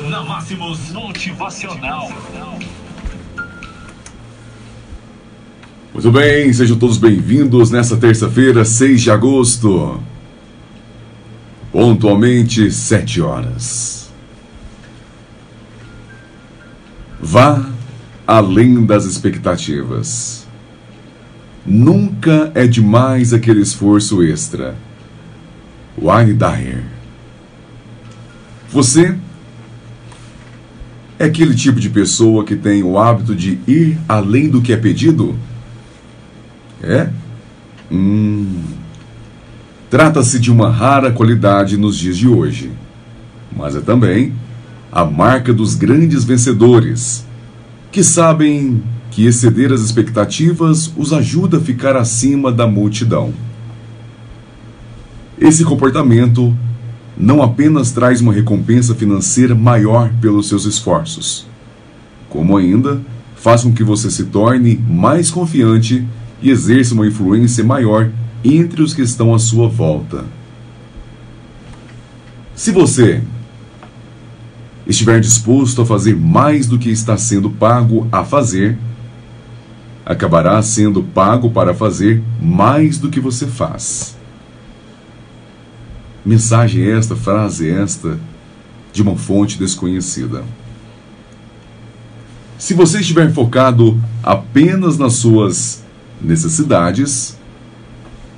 Na Máximos Motivacional. Muito bem, sejam todos bem-vindos nessa terça-feira, 6 de agosto. Pontualmente, 7 horas. Vá além das expectativas. Nunca é demais aquele esforço extra. Wayne Dyer. Você é aquele tipo de pessoa que tem o hábito de ir além do que é pedido? É? Hum. Trata-se de uma rara qualidade nos dias de hoje, mas é também a marca dos grandes vencedores, que sabem que exceder as expectativas os ajuda a ficar acima da multidão. Esse comportamento não apenas traz uma recompensa financeira maior pelos seus esforços, como ainda faz com que você se torne mais confiante e exerça uma influência maior entre os que estão à sua volta. Se você estiver disposto a fazer mais do que está sendo pago a fazer, acabará sendo pago para fazer mais do que você faz. Mensagem esta, frase esta, de uma fonte desconhecida. Se você estiver focado apenas nas suas necessidades,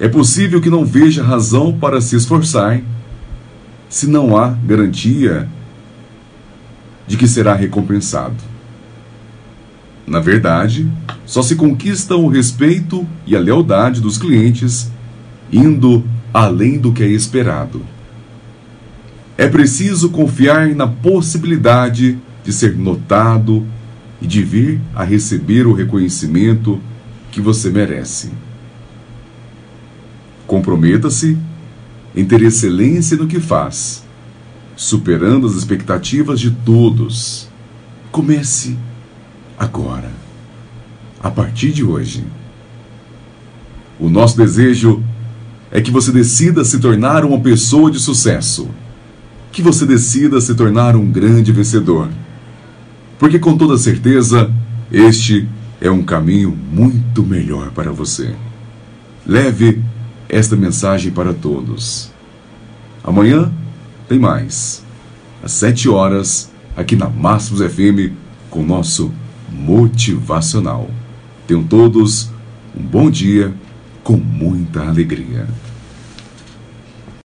é possível que não veja razão para se esforçar se não há garantia de que será recompensado. Na verdade, só se conquistam o respeito e a lealdade dos clientes indo além do que é esperado. É preciso confiar na possibilidade de ser notado e de vir a receber o reconhecimento que você merece. Comprometa-se em ter excelência no que faz, superando as expectativas de todos. Comece agora, a partir de hoje. O nosso desejo é que você decida se tornar uma pessoa de sucesso, que você decida se tornar um grande vencedor. Porque com toda certeza, este é um caminho muito melhor para você. Leve esta mensagem para todos. Amanhã tem mais. Às sete horas, aqui na Máximos FM, com o nosso Motivacional. Tenham todos um bom dia com muita alegria.